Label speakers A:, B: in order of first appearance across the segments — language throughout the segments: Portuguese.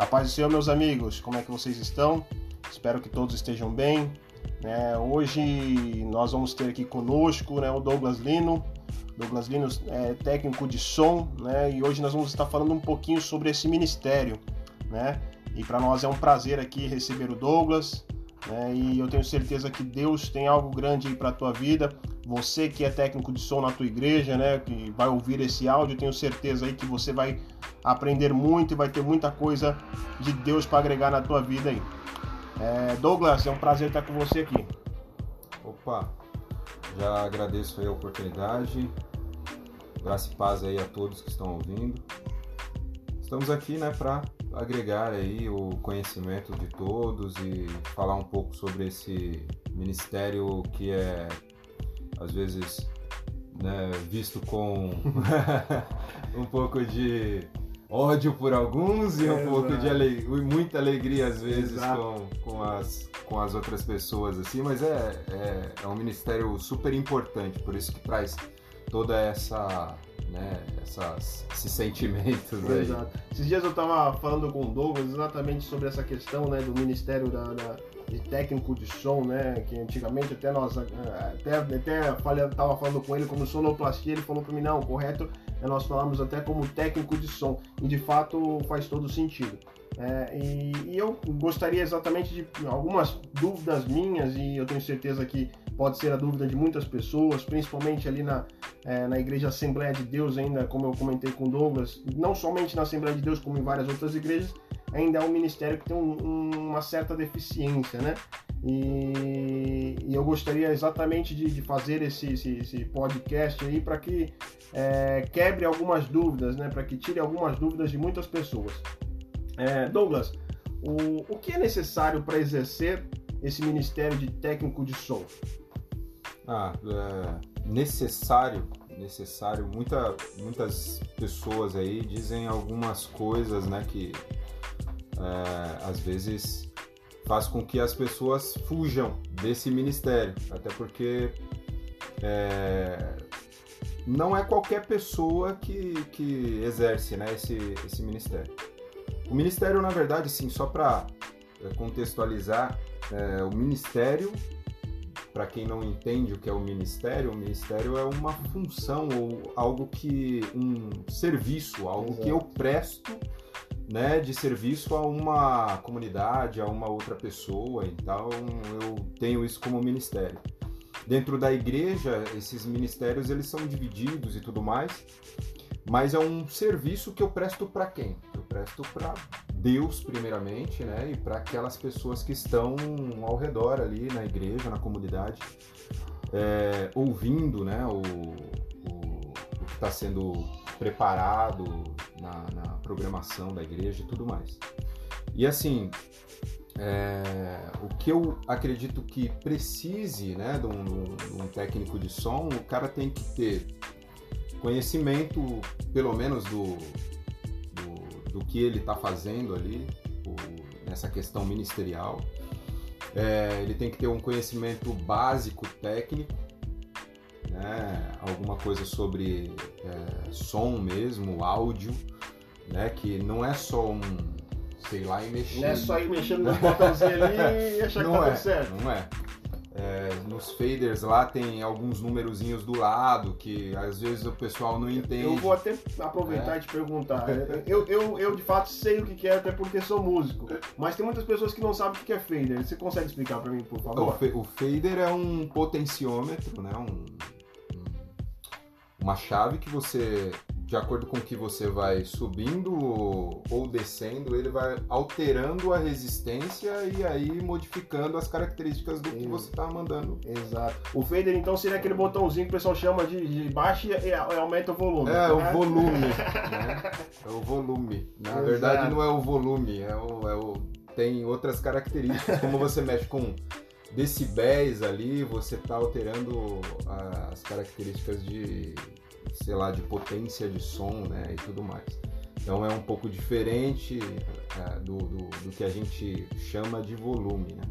A: A paz do Senhor, meus amigos, como é que vocês estão? Espero que todos estejam bem. É, hoje nós vamos ter aqui conosco né, o Douglas Lino. Douglas Lino é técnico de som, né? E hoje nós vamos estar falando um pouquinho sobre esse ministério, né? E para nós é um prazer aqui receber o Douglas, né? E eu tenho certeza que Deus tem algo grande para a tua vida. Você que é técnico de som na tua igreja, né? Que vai ouvir esse áudio, tenho certeza aí que você vai aprender muito e vai ter muita coisa de Deus para agregar na tua vida aí. É, Douglas, é um prazer estar com você aqui.
B: Opa, já agradeço aí a oportunidade. Graça e paz aí a todos que estão ouvindo. Estamos aqui, né, para agregar aí o conhecimento de todos e falar um pouco sobre esse ministério que é às vezes né, visto com um pouco de ódio por alguns e um é, pouco de ale... muita alegria às vezes com, com, as, com as outras pessoas assim, mas é, é, é um ministério super importante, por isso que traz toda essa né, essas, esses sentimentos aí. Exato.
A: Esses dias eu estava falando com o Douglas exatamente sobre essa questão né, do Ministério da, da, de Técnico de Som, né, que antigamente até nós, até, até falei, tava falando com ele como sonoplastia, ele falou para mim, não, correto é nós falamos até como técnico de som, e de fato faz todo sentido. É, e, e, eu gostaria exatamente de algumas dúvidas minhas, e eu tenho certeza que pode ser a dúvida de muitas pessoas, principalmente ali na, é, na Igreja Assembleia de Deus, ainda como eu comentei com Douglas, não somente na Assembleia de Deus, como em várias outras igrejas, ainda é um ministério que tem um, um, uma certa deficiência, né? E, e, eu gostaria exatamente de, de fazer esse, esse, esse, podcast aí para que é, quebre algumas dúvidas, né? Para que tire algumas dúvidas de muitas pessoas. É, Douglas, o, o que é necessário para exercer esse ministério de técnico de som?
B: Ah, é necessário, necessário. Muita, muitas pessoas aí dizem algumas coisas, né, que é, às vezes faz com que as pessoas fujam desse ministério, até porque é, não é qualquer pessoa que, que exerce né, esse, esse ministério. O ministério, na verdade, sim, só para é, contextualizar, é, o ministério, para quem não entende o que é o ministério, o ministério é uma função ou algo que. um serviço, algo Exato. que eu presto né, de serviço a uma comunidade, a uma outra pessoa, então eu tenho isso como ministério. Dentro da igreja, esses ministérios eles são divididos e tudo mais, mas é um serviço que eu presto para quem? Eu presto para Deus primeiramente, né, e para aquelas pessoas que estão ao redor ali na igreja, na comunidade, é, ouvindo, né, o, o, o que está sendo preparado na, na, programação da igreja e tudo mais. E assim, é, o que eu acredito que precise né, de um, de um técnico de som, o cara tem que ter conhecimento, pelo menos, do, do, do que ele está fazendo ali, o, nessa questão ministerial. É, ele tem que ter um conhecimento básico técnico, né? alguma coisa sobre é, som mesmo, áudio, né? Que não é só um, sei lá, e mexer.
A: Não é só ir mexendo no botãozinho ali e achar que tá
B: é,
A: certo.
B: Não é. É, nos faders lá tem alguns numerozinhos do lado que às vezes o pessoal não entende.
A: Eu vou até aproveitar é. e te perguntar. Eu, eu, eu de fato sei o que é, até porque sou músico. Mas tem muitas pessoas que não sabem o que é fader. Você consegue explicar para mim, por favor?
B: O, o fader é um potenciômetro, né? Um, uma chave que você, de acordo com que você vai subindo ou descendo, ele vai alterando a resistência e aí modificando as características do que você está mandando.
A: Exato. O fader então seria aquele botãozinho que o pessoal chama de, de baixa e, aumenta o volume.
B: É, o volume. né? É o volume. Na Exato. verdade não é o volume, é o, é o tem outras características, como você mexe com decibéis ali, você está alterando as características de, sei lá, de potência de som, né, e tudo mais. Então é um pouco diferente é, do, do, do, que a gente chama de volume, né?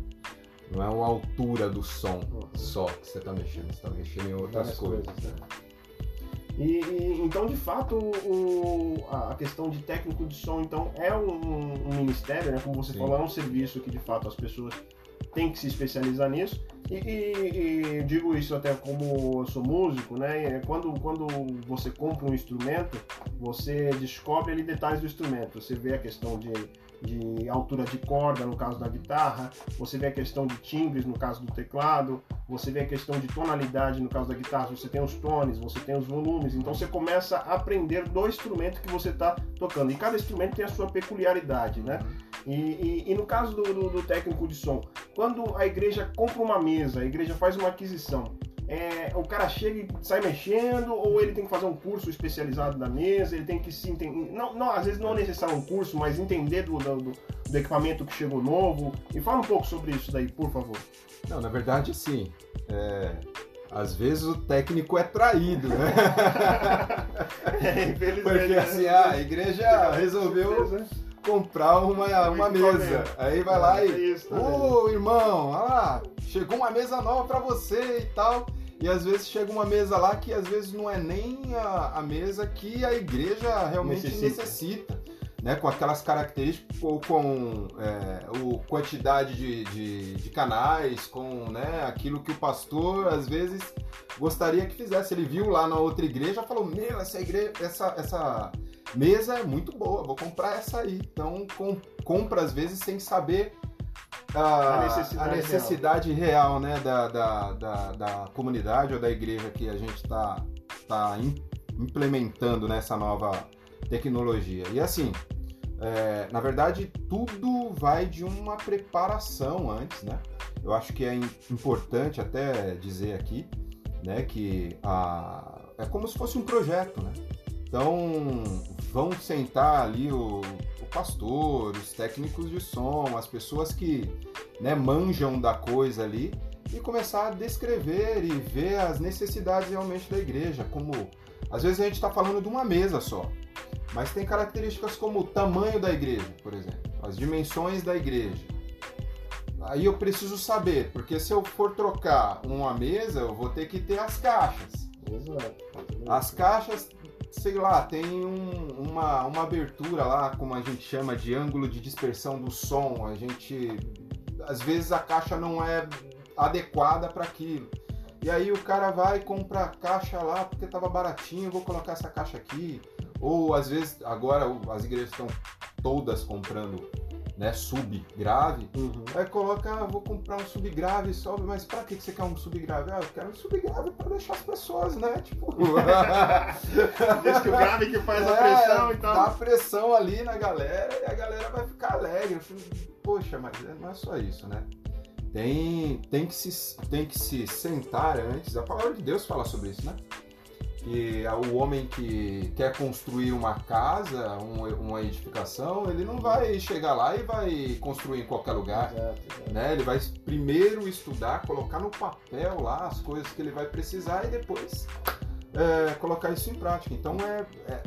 B: Não é uma altura do som só que você está mexendo, você está mexendo em outras coisas. coisas né?
A: E, e, então, de fato, o, a questão de técnico de som, então, é um, um ministério, né? Como você Sim. falou, é um serviço que, de fato, as pessoas têm que se especializar nisso. E, e, e, digo isso até como eu sou músico, né? Quando, quando você compra um instrumento, você descobre ali detalhes do instrumento. Você vê a questão de de altura de corda no caso da guitarra, você vê a questão de timbres no caso do teclado, você vê a questão de tonalidade no caso da guitarra, você tem os tones, você tem os volumes, então você começa a aprender do instrumento que você está tocando. E cada instrumento tem a sua peculiaridade, né? E, e, e no caso do, do, do técnico de som, quando a igreja compra uma mesa, a igreja faz uma aquisição, é, o cara chega e sai mexendo, ou ele tem que fazer um curso especializado da mesa, ele tem que se entender. Não, não, às vezes não é necessário um curso, mas entender do, do, do, equipamento que chegou novo. E fala um pouco sobre isso daí, por favor.
B: Não, na verdade sim. É, às vezes o técnico é traído, né? é, Porque assim, a igreja resolveu comprar uma, uma mesa. Aí vai lá e. Ô, oh, irmão, olha lá, chegou uma mesa nova para você e tal. E às vezes chega uma mesa lá que às vezes não é nem a, a mesa que a igreja realmente necessita. necessita né? Com aquelas características, ou com é, o quantidade de, de, de, canais, com né, aquilo que o pastor às vezes gostaria que fizesse. Ele viu lá na outra igreja e falou: Meu, essa igreja, essa, essa mesa é muito boa, vou comprar essa aí. Então com, compra às vezes sem saber a, a necessidade, a necessidade real. real, né, da, da, da, da, comunidade ou da igreja que a gente está tá, tá implementando nessa nova tecnologia. E assim, é, na verdade, tudo vai de uma preparação antes, né? Eu acho que é importante até dizer aqui, né, que a, é como se fosse um projeto, né? Então, vão sentar ali o, o pastor, os técnicos de som, as pessoas que né, manjam da coisa ali e começar a descrever e ver as necessidades realmente da igreja. Como às vezes a gente está falando de uma mesa só, mas tem características como o tamanho da igreja, por exemplo, as dimensões da igreja. Aí eu preciso saber, porque se eu for trocar uma mesa, eu vou ter que ter as caixas. Exato. As caixas sei lá, tem um, uma, uma abertura lá, como a gente chama de ângulo de dispersão do som. A gente. Às vezes a caixa não é adequada para aquilo. E aí o cara vai e compra a caixa lá porque estava baratinho, vou colocar essa caixa aqui. Ou às vezes, agora as igrejas estão todas comprando né, subgrave, uhum. aí coloca, ah, vou comprar um subgrave só, mas pra que você quer um subgrave? Ah, eu quero um subgrave pra deixar as pessoas, né? Tipo.
A: Diz que o grave que faz é, a pressão e tal.
B: Dá pressão ali na galera e a galera vai ficar alegre. Poxa, mas não é só isso, né? Tem, tem, que se, tem que se sentar antes. A palavra de Deus fala sobre isso, né? Que o homem que quer construir uma casa, uma edificação, ele não vai chegar lá e vai construir em qualquer lugar. Exato, exato. Né? Ele vai primeiro estudar, colocar no papel lá as coisas que ele vai precisar e depois é, colocar isso em prática. Então é, é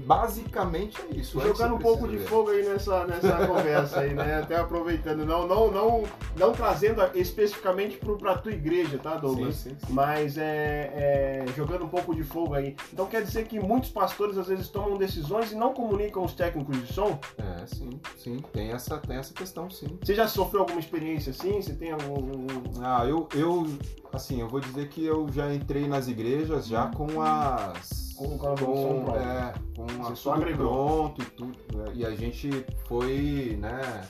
B: basicamente é isso.
A: Jogando um pouco de fogo aí nessa, nessa conversa aí, né? Até aproveitando, não, não, não, não trazendo especificamente para a tua igreja, tá, Douglas? Sim, sim, sim. Mas é, é, jogando um pouco de fogo aí. Então quer dizer que muitos pastores às vezes tomam decisões e não comunicam os técnicos de som?
B: É, sim, sim. Tem essa, tem essa questão, sim.
A: Você já sofreu alguma experiência assim? Você tem algum.
B: Ah, eu, eu assim, eu vou dizer que eu já entrei nas igrejas já com as
A: com, com, com,
B: é, com a tudo pronto e tudo. Né? E a gente foi, né,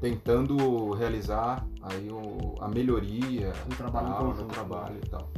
B: tentando realizar aí o, a melhoria
A: um trabalho tal,
B: no trabalho e tal.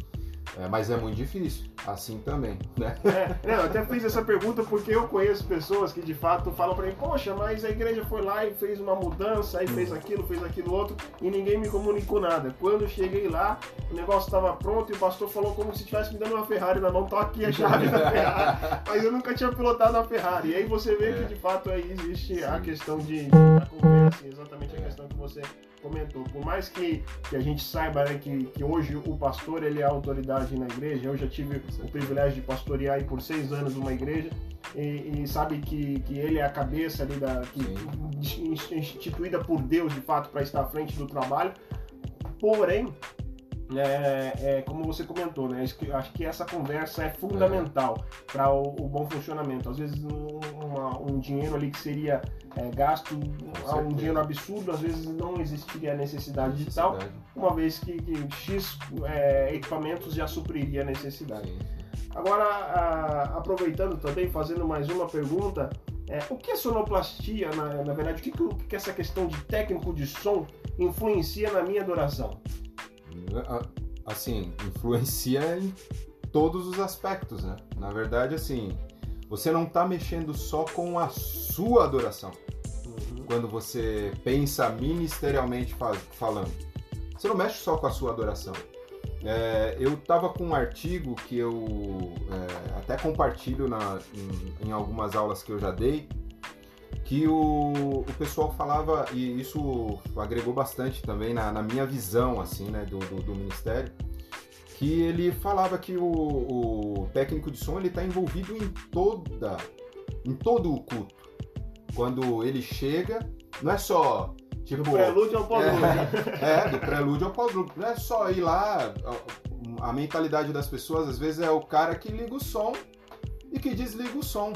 B: É, mas é muito difícil, assim também, né?
A: É, eu até fiz essa pergunta porque eu conheço pessoas que de fato falam para mim, poxa, mas a igreja foi lá e fez uma mudança, aí fez aquilo, fez aquilo outro, e ninguém me comunicou nada. Quando eu cheguei lá, o negócio estava pronto e o pastor falou como se estivesse me dando uma Ferrari na mão, tô aqui a chave da Ferrari. Mas eu nunca tinha pilotado a Ferrari. E aí você vê é. que de fato aí existe Sim. a questão de, de conversa, exatamente a questão que você comentou. Por mais que, que a gente saiba né, que, que hoje o pastor ele é a autoridade na igreja, eu já tive o privilégio de pastorear aí por seis anos uma igreja e, e sabe que, que ele é a cabeça ali da que, instituída por Deus de fato para estar à frente do trabalho. Porém, é, é, como você comentou, né? Acho que essa conversa é fundamental é. para o, o, bom funcionamento. Às vezes um, uma, um dinheiro ali que seria é, gasto, um dinheiro absurdo, às vezes não existiria a necessidade, necessidade. de tal, uma vez que, que X é, equipamentos já supriria a necessidade. Sim. Agora, a, aproveitando também, fazendo mais uma pergunta, é, o que é sonoplastia, na, na verdade, o que, que, que essa questão de técnico de som influencia na minha adoração?
B: Assim, influencia em todos os aspectos, né? Na verdade, assim, você não está mexendo só com a sua adoração. Uhum. Quando você pensa ministerialmente falando. Você não mexe só com a sua adoração. É, eu estava com um artigo que eu é, até compartilho na, em, em, algumas aulas que eu já dei, que o, o pessoal falava, e isso agregou bastante também na, na minha visão assim, né, do, do, do, ministério, que ele falava que o, o técnico de som está envolvido em toda, em todo o culto. Quando ele chega, não é só Tipo,
A: do prelúdio ao pós-lúdio.
B: É, é, do prelúdio ao pós-lúdio. Não é só ir lá. A mentalidade das pessoas, às vezes, é o cara que liga o som e que desliga o som.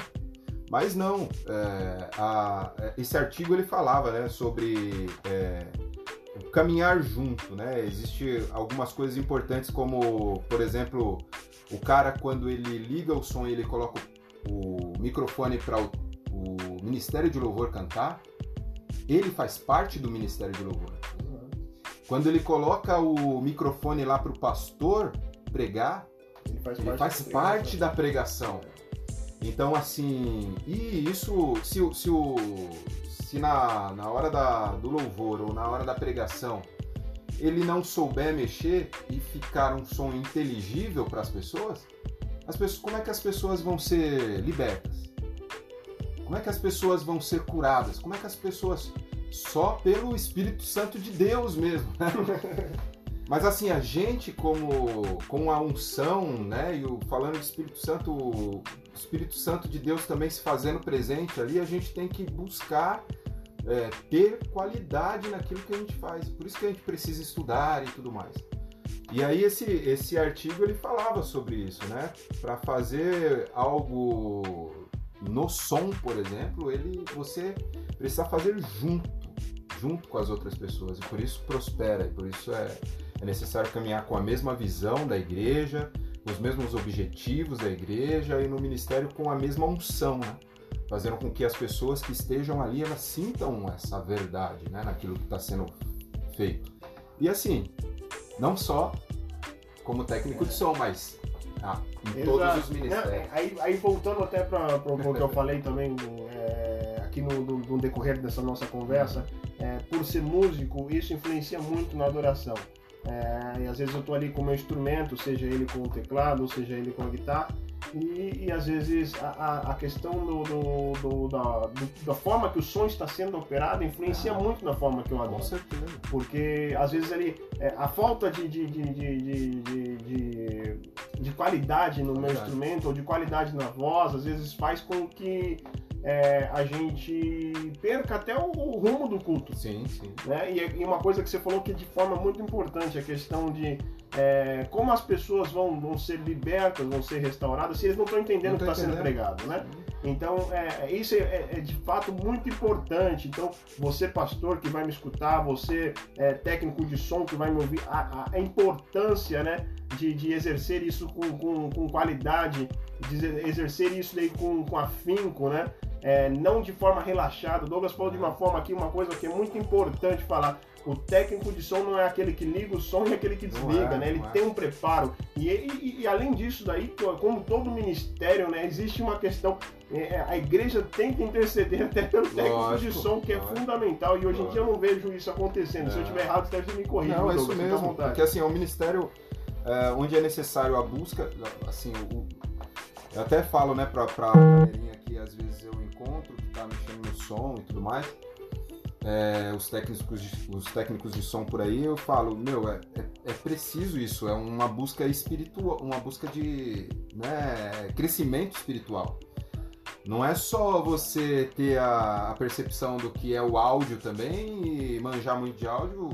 B: Mas não, é, a, é, esse artigo ele falava né, sobre é, caminhar junto, né? Existem algumas coisas importantes como, por exemplo, o cara quando ele liga o som e ele coloca o, microfone para o, o, Ministério de Louvor cantar, ele faz parte do Ministério de Louvor. Quando ele coloca o microfone lá para o pastor pregar, ele faz ele parte, faz parte da pregação. Então, assim, e isso, se, se, o, se na, na hora da, do louvor ou na hora da pregação ele não souber mexer e ficar um som inteligível para as pessoas, as pessoas, como é que as pessoas vão ser libertas? Como é que as pessoas vão ser curadas? Como é que as pessoas só pelo Espírito Santo de Deus mesmo, né? Mas assim, a gente como com a unção, né, e o, falando de Espírito Santo, o Espírito Santo de Deus também se fazendo presente ali, a gente tem que buscar é, ter qualidade naquilo que a gente faz. Por isso que a gente precisa estudar e tudo mais. E aí esse, esse artigo ele falava sobre isso, né? Para fazer algo no som, por exemplo, ele você precisa fazer junto, junto com as outras pessoas e por isso prospera e por isso é é necessário caminhar com a mesma visão da igreja, os mesmos objetivos da igreja e no ministério com a mesma unção, né? fazendo com que as pessoas que estejam ali elas sintam essa verdade, né, naquilo que está sendo feito. E assim, não só como técnico de som, mas ah, em Exato. todos os ministérios.
A: aí, aí, voltando até para o que eu falei também é, aqui no, no, no, decorrer dessa nossa conversa, é, por ser músico, isso influencia muito na adoração. É, e às vezes eu estou ali com o meu instrumento, seja ele com o teclado, seja ele com a guitarra, e, e às vezes a, a questão do, do, do, da, da forma que o som está sendo operado influencia ah, muito na forma que eu adoro. Com certeza. Porque às vezes ali é, a falta de, de, de, de, de, de qualidade no meu instrumento ou de qualidade na voz, às vezes faz com que é, a gente perca até o, o, rumo do culto.
B: Sim, sim.
A: Né? E, e, uma coisa que você falou que é de forma muito importante, a questão de é, como as pessoas vão, vão ser libertas, vão ser restauradas, se eles não estão entendendo o que está sendo pregado, né? Então, é, é isso é, é, é, de fato muito importante. Então, você, pastor, que vai me escutar, você, é, técnico de som, que vai me ouvir, a, a importância, né, de, de exercer isso com, com, com qualidade, de exercer isso daí com, com afinco, né? É, não de forma relaxada. O Douglas falou de uma forma aqui, uma coisa que é muito importante falar. O técnico de som não é aquele que liga o som e aquele que desliga, é, né? Ele é. tem um preparo. E, e, e, além disso daí, como todo ministério, né? Existe uma questão. É, é, a igreja tem que interceder até pelo técnico lógico, de som, que é lógico, fundamental. E hoje lógico. em dia eu não vejo isso acontecendo. Se eu estiver errado, você deve me corrigir.
B: Não, é isso mesmo. Porque assim, é um ministério é, onde é necessário a busca, assim, o, eu até falo, né, pra, pra galerinha que às vezes eu encontro, que tá mexendo no som e tudo mais, é, os, técnicos de, os técnicos de som por aí, eu falo, meu, é, é, é preciso isso, é uma busca espiritual, uma busca de né, crescimento espiritual. Não é só você ter a, a, percepção do que é o áudio também e manjar muito de áudio.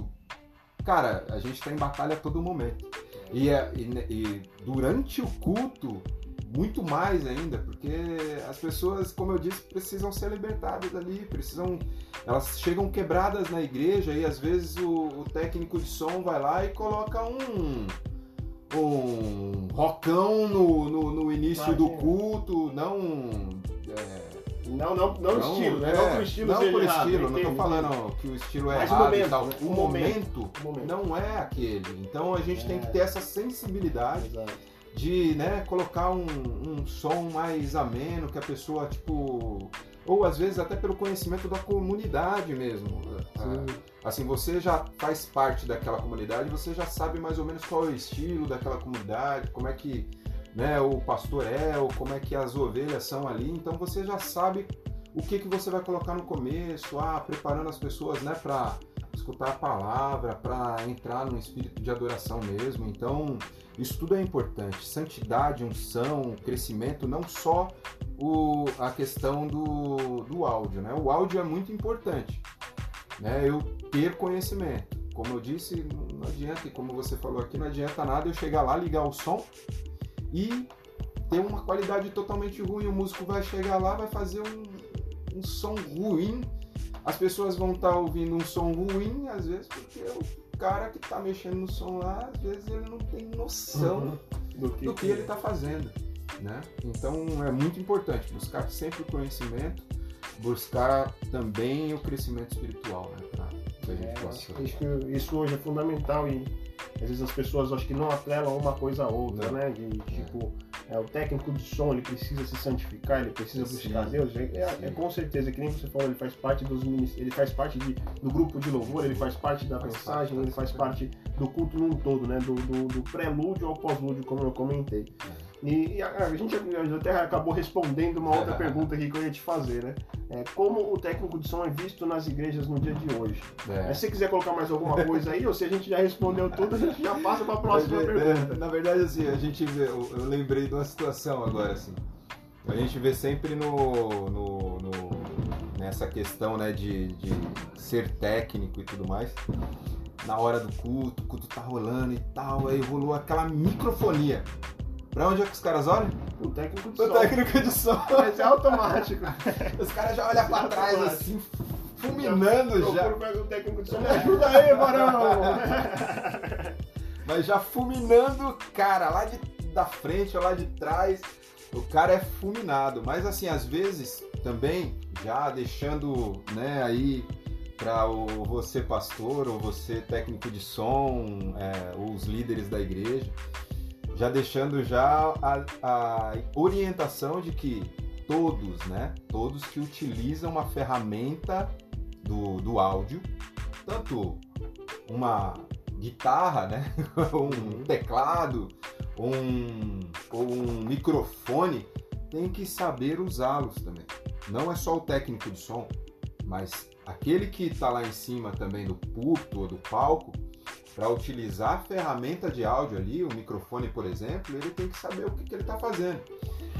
B: cara, a gente está em batalha a todo momento. E, é, e, e durante o culto, muito mais ainda, porque as pessoas, como eu disse, precisam ser libertadas ali, precisam. Elas chegam quebradas na igreja e às vezes o, o técnico de som vai lá e coloca um. um rockão no, no, no início do culto, não.
A: É, não, não, não, não estilo, né? É, não por estilo
B: Não por errado, estilo, não tô falando que o estilo é Mas errado
A: momento,
B: e tal.
A: Né?
B: O, momento, momento, não é aquele. Então a gente é. tem que ter essa sensibilidade. Exato de né, colocar um, um som mais ameno, que a pessoa, tipo. Ou às vezes até pelo conhecimento da comunidade mesmo. Sim. Assim, você já faz parte daquela comunidade, você já sabe mais ou menos qual é o estilo daquela comunidade, como é que né, o pastor é, ou como é que as ovelhas são ali, então você já sabe o que, que você vai colocar no começo, ah, preparando as pessoas né, para escutar a palavra, para entrar no espírito de adoração mesmo. Então, isso tudo é importante. Santidade, unção, crescimento, não só o, a questão do, do áudio. Né? O áudio é muito importante. Né? Eu ter conhecimento. Como eu disse, não adianta, e como você falou aqui, não adianta nada eu chegar lá, ligar o som e ter uma qualidade totalmente ruim. O músico vai chegar lá, vai fazer um, um som ruim as pessoas vão estar tá ouvindo um som ruim, às vezes, porque o cara que está mexendo no som lá, às vezes ele não tem noção uhum. do que, do que ele está fazendo. Né? Então é muito importante buscar sempre o conhecimento, buscar também o crescimento espiritual, né? Pra que a gente
A: é, possa... Isso, isso hoje é fundamental e às vezes as pessoas acho que não atrelam uma coisa a outra, não. né? De tipo, é, o técnico de som ele precisa se santificar, ele precisa Sim. buscar Deus. É, é, é, com certeza, que nem você falou, ele faz parte dos ele faz parte de, do grupo de louvor, ele faz parte da faz mensagem, parte, ele faz parte do culto num todo, né? Do, do, do prelúdio ao pós-lúdio, como eu comentei. É. E, a, a, gente até acabou respondendo uma outra pergunta aqui que eu ia te fazer, né? É, como o técnico de som é visto nas igrejas no dia de hoje? É. Se você quiser colocar mais alguma coisa aí, ou se a gente já respondeu tudo, a gente já passa para a próxima pergunta.
B: Na verdade, assim, a gente vê, eu, eu, lembrei de uma situação agora, assim. A gente vê sempre no, no, no nessa questão, né, de, de ser técnico e tudo mais na hora do culto, o culto tá rolando e tal, aí rolou aquela microfonia. Pra onde é que os caras olham?
A: O técnico de
B: o som. O técnico de som.
A: Mas é automático.
B: Os caras já olham pra trás assim, fulminando já. já.
A: O técnico de som, me ajuda aí, varão!
B: Mas já fulminando, cara, lá de, da frente ou lá de trás. O cara é fulminado. Mas assim, às vezes também, já deixando, né, aí para você pastor ou você técnico de som, é, os líderes da igreja, já deixando já a, a orientação de que todos, né, todos que utilizam uma ferramenta do, do áudio, tanto uma guitarra, né, um uhum. teclado, um, ou um microfone, tem que saber usá-los também. Não é só o técnico de som, mas aquele que está lá em cima também do púlpito ou do palco, para utilizar a ferramenta de áudio ali, o microfone, por exemplo, ele tem que saber o que, que ele está fazendo.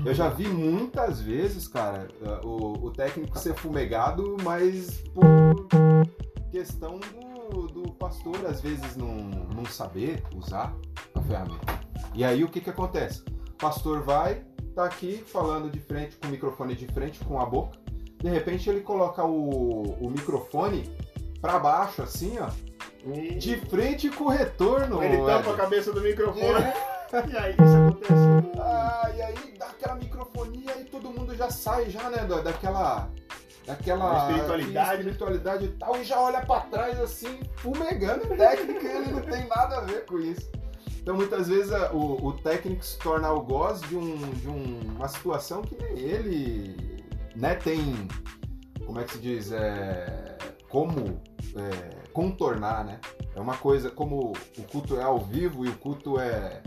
B: Eu já vi muitas vezes, cara, o, o técnico ser fumegado, mas por questão do, do pastor, às vezes, não, não saber usar a ferramenta. E aí o que, que acontece? O pastor vai, tá aqui falando de frente, com o microfone de frente, com a boca. De repente ele coloca o, o microfone para baixo, assim, ó. De frente com o retorno.
A: Ele tampa a cabeça do microfone. e aí isso acontece.
B: Ah, e aí dá aquela microfonia e todo mundo já sai já, né? Daquela. Daquela
A: espiritualidade.
B: espiritualidade e tal, e já olha para trás assim, fumegando técnica, ele não tem nada a ver com isso. Então muitas vezes o, o técnico se torna algoz de, um, de um, uma situação que nem ele né, tem, como é que se diz, é, como é, contornar, né? É uma coisa, como o culto é ao vivo e o culto é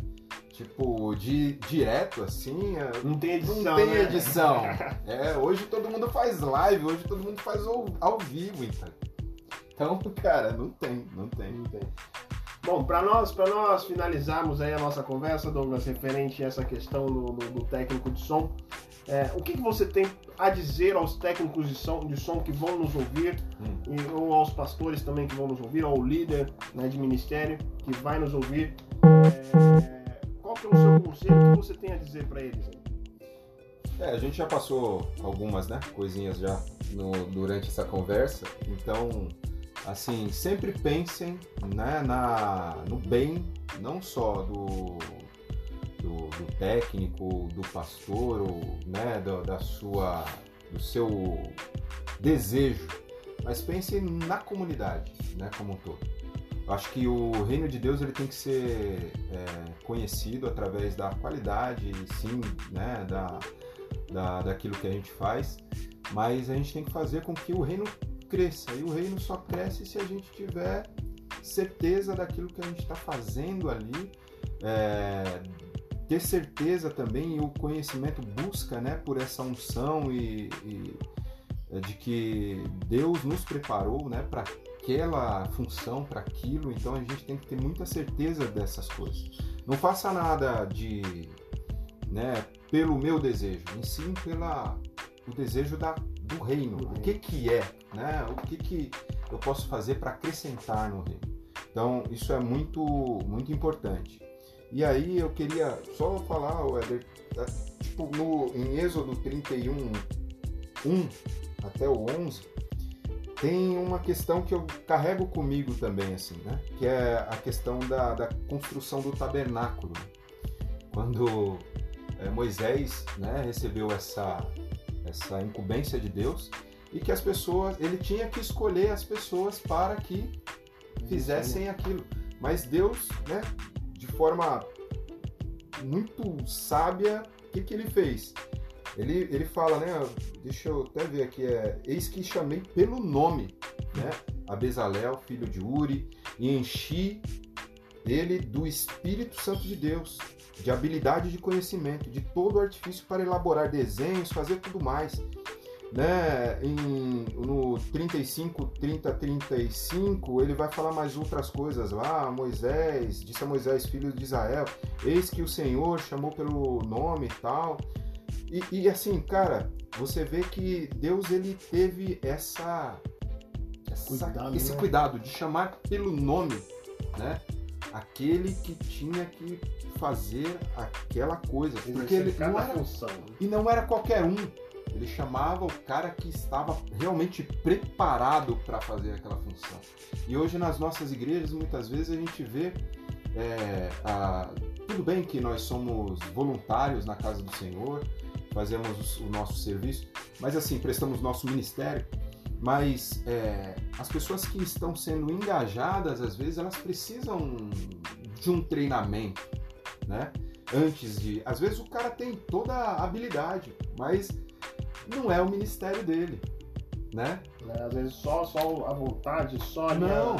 B: tipo de direto assim, é,
A: não tem edição.
B: Não tem né? edição. é, hoje todo mundo faz live, hoje todo mundo faz ao, ao vivo, então. Então, cara, não tem, não tem, não tem.
A: Bom, para nós, nós finalizarmos aí a nossa conversa, Douglas, referente a essa questão do, do, do técnico de som, é, o que, que você tem a dizer aos técnicos de som, de som que vão nos ouvir, hum. e, ou aos pastores também que vão nos ouvir, ao líder né, de ministério que vai nos ouvir? É, qual que é o seu conselho? O que você tem a dizer para eles?
B: É, a gente já passou algumas né, coisinhas já no, durante essa conversa, então, assim, sempre pensem né, na, no bem, não só do, do, do técnico, do pastor, ou, né, do, da sua, do seu desejo, mas pense na comunidade, né, como um todo. Acho que o reino de Deus ele tem que ser é, conhecido através da qualidade, sim, né, da, da, daquilo que a gente faz, mas a gente tem que fazer com que o reino cresça. E o reino só cresce se a gente tiver certeza daquilo que a gente está fazendo ali, é, ter certeza também e o conhecimento busca né, por essa unção e, e é, de que Deus nos preparou né, para aquela função, para aquilo, então a gente tem que ter muita certeza dessas coisas. Não faça nada de né, pelo meu desejo, e sim pela o desejo da, do reino. O que que é, né? O que que eu posso fazer para acrescentar no reino? Então isso é muito muito importante. E aí eu queria só falar, Éder, é, tipo, no, em Êxodo 31, 1 até o 11, tem uma questão que eu carrego comigo também, assim, né? Que é a questão da, da construção do tabernáculo. Quando é, Moisés né, recebeu essa, essa incumbência de Deus e que as pessoas, ele tinha que escolher as pessoas para que fizessem aquilo. Mas Deus, né, de forma muito sábia, o que, que ele fez? Ele, ele fala, né? Deixa eu até ver aqui, é, eis que chamei pelo nome, né? A filho de Uri, e enchi ele do Espírito Santo de Deus, de habilidade de conhecimento, de todo o artifício para elaborar desenhos, fazer tudo mais né, em, no 35, 30, 35, ele vai falar mais outras coisas lá. Moisés, disse a Moisés, filho de Israel, eis que o Senhor chamou pelo nome e tal. E, e assim, cara, você vê que Deus ele teve essa, essa cuidado, esse né? cuidado de chamar pelo nome, né? Aquele que tinha que fazer aquela coisa, porque ele não era, função. Né? e não era qualquer um ele chamava o cara que estava realmente preparado para fazer aquela função. E hoje nas nossas igrejas, muitas vezes a gente vê. É, a, tudo bem que nós somos voluntários na casa do Senhor, fazemos o nosso serviço, mas assim, prestamos nosso ministério. Mas é, as pessoas que estão sendo engajadas, às vezes, elas precisam de um treinamento, né? Antes de. Às vezes o cara tem toda a habilidade, mas não é o ministério dele, né?
A: É, às vezes só, só a vontade, só não.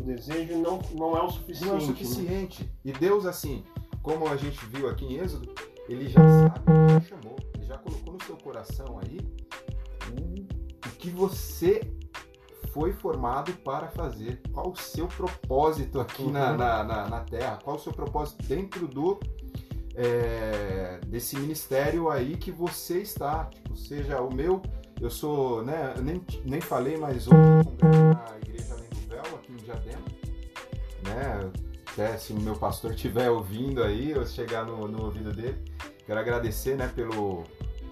A: o desejo não, não é o suficiente.
B: Não é o suficiente. Né? E Deus, assim, como a gente viu aqui em Êxodo, ele já sabe, ele já chamou, ele já colocou no seu coração aí o que você foi formado para fazer. Qual o seu propósito aqui uhum. na, na, na, na Terra? Qual o seu propósito dentro do é, desse ministério aí que você está. Tipo, seja o meu, eu sou, né, nem, nem falei, mas congresso na Igreja Além do Véu, aqui em Diadema, né, até se o meu pastor estiver ouvindo aí, eu chegar no, no ouvido dele, quero agradecer, né, pelo,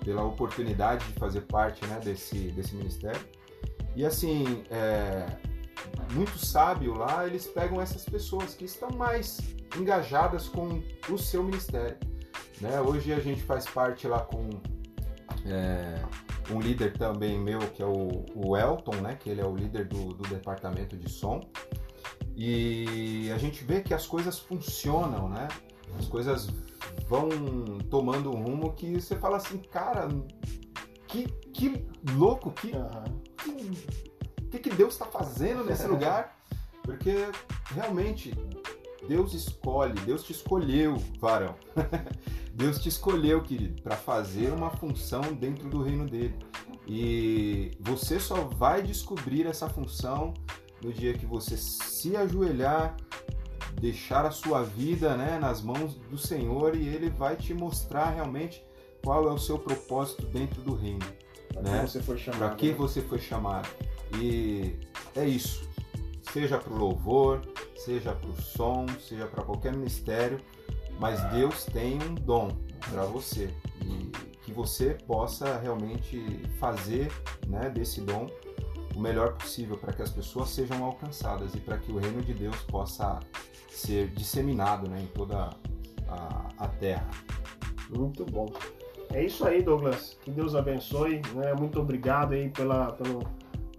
B: pela oportunidade de fazer parte, né, desse, desse ministério. E assim, é, muito sábio lá, eles pegam essas pessoas que estão mais engajadas com o seu ministério. Né? Hoje a gente faz parte lá com é, um líder também meu, que é o, o, Elton, né? que ele é o líder do, do departamento de som. E a gente vê que as coisas funcionam, né? As coisas vão tomando um rumo que você fala assim, cara, que, que louco, que, uhum. que, que Deus está fazendo nesse lugar? Porque realmente Deus escolhe, Deus te escolheu, varão. Deus te escolheu, querido, para fazer uma função dentro do reino dele. E você só vai descobrir essa função no dia que você se ajoelhar, deixar a sua vida né, nas mãos do Senhor e ele vai te mostrar realmente qual é o seu propósito dentro do reino.
A: Para
B: né?
A: que você foi chamado.
B: Para que
A: né?
B: você foi chamado. E é isso. Seja para o louvor, seja para o som, seja para qualquer ministério, mas Deus tem um dom para você e que você possa realmente fazer né, desse dom o melhor possível para que as pessoas sejam alcançadas e para que o reino de Deus possa ser disseminado né, em toda a, a terra.
A: Muito bom. É isso aí, Douglas. Que Deus abençoe. Né? Muito obrigado aí pela, pelo,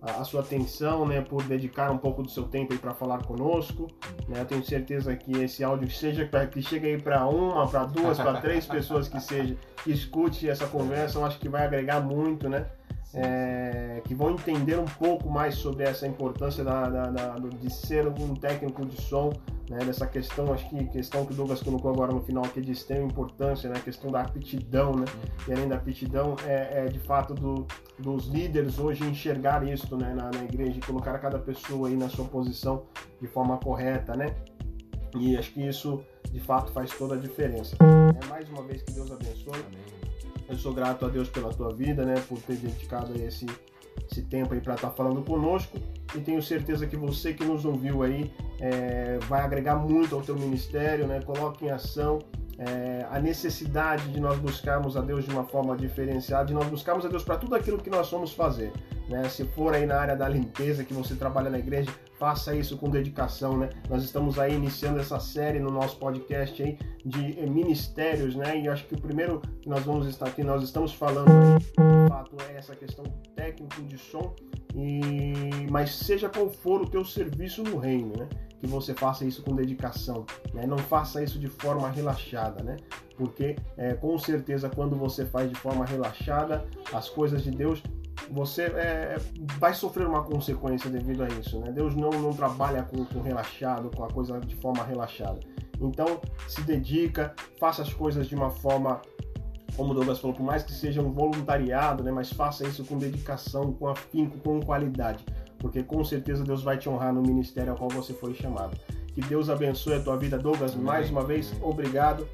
A: a, a, sua atenção, né? Por dedicar um pouco do seu tempo para falar conosco. Né? Eu tenho certeza que esse áudio seja que chegue aí para uma, para duas, para três pessoas que seja que escute essa conversa, eu acho que vai agregar muito, né? É, que vão entender um pouco mais sobre essa importância da, da, da, de ser um técnico de som, né, dessa questão, acho que questão que o Douglas colocou agora no final, que é de extrema importância, né, a questão da aptidão, né, e além da aptidão, é, é de fato do, dos líderes hoje enxergar isso né, na, na igreja e colocar cada pessoa aí na sua posição de forma correta, né, e acho que isso de fato faz toda a diferença. É, mais uma vez que Deus abençoe. Amém. Eu sou grato a Deus pela tua vida, né, por ter dedicado esse, esse tempo aí para estar tá falando conosco e tenho certeza que você que nos ouviu aí é, vai agregar muito ao teu ministério, né? Coloque em ação é, a necessidade de nós buscarmos a Deus de uma forma diferenciada, de nós buscarmos a Deus para tudo aquilo que nós somos fazer. Né? Se for aí na área da limpeza que você trabalha na igreja, faça isso com dedicação, né? Nós estamos aí iniciando essa série no nosso podcast aí de ministérios, né? E acho que o primeiro que nós vamos estar aqui, nós estamos falando aí, de fato, é essa questão técnico de som, e mas seja qual for o teu serviço no reino, né? Que você faça isso com dedicação, né? Não faça isso de forma relaxada, né? Porque é, com certeza quando você faz de forma relaxada, as coisas de Deus você é, vai sofrer uma consequência devido a isso, né? Deus não, não trabalha com, com relaxado, com a coisa de forma relaxada. Então, se dedica, faça as coisas de uma forma, como o Douglas falou, por mais que seja um voluntariado, né? Mas faça isso com dedicação, com afinco, com qualidade, porque com certeza Deus vai te honrar no ministério ao qual você foi chamado. Que Deus abençoe a tua vida, Douglas. Amém. Mais uma vez, obrigado.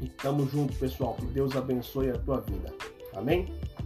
A: E tamo junto, pessoal. Que Deus abençoe a tua vida. Amém?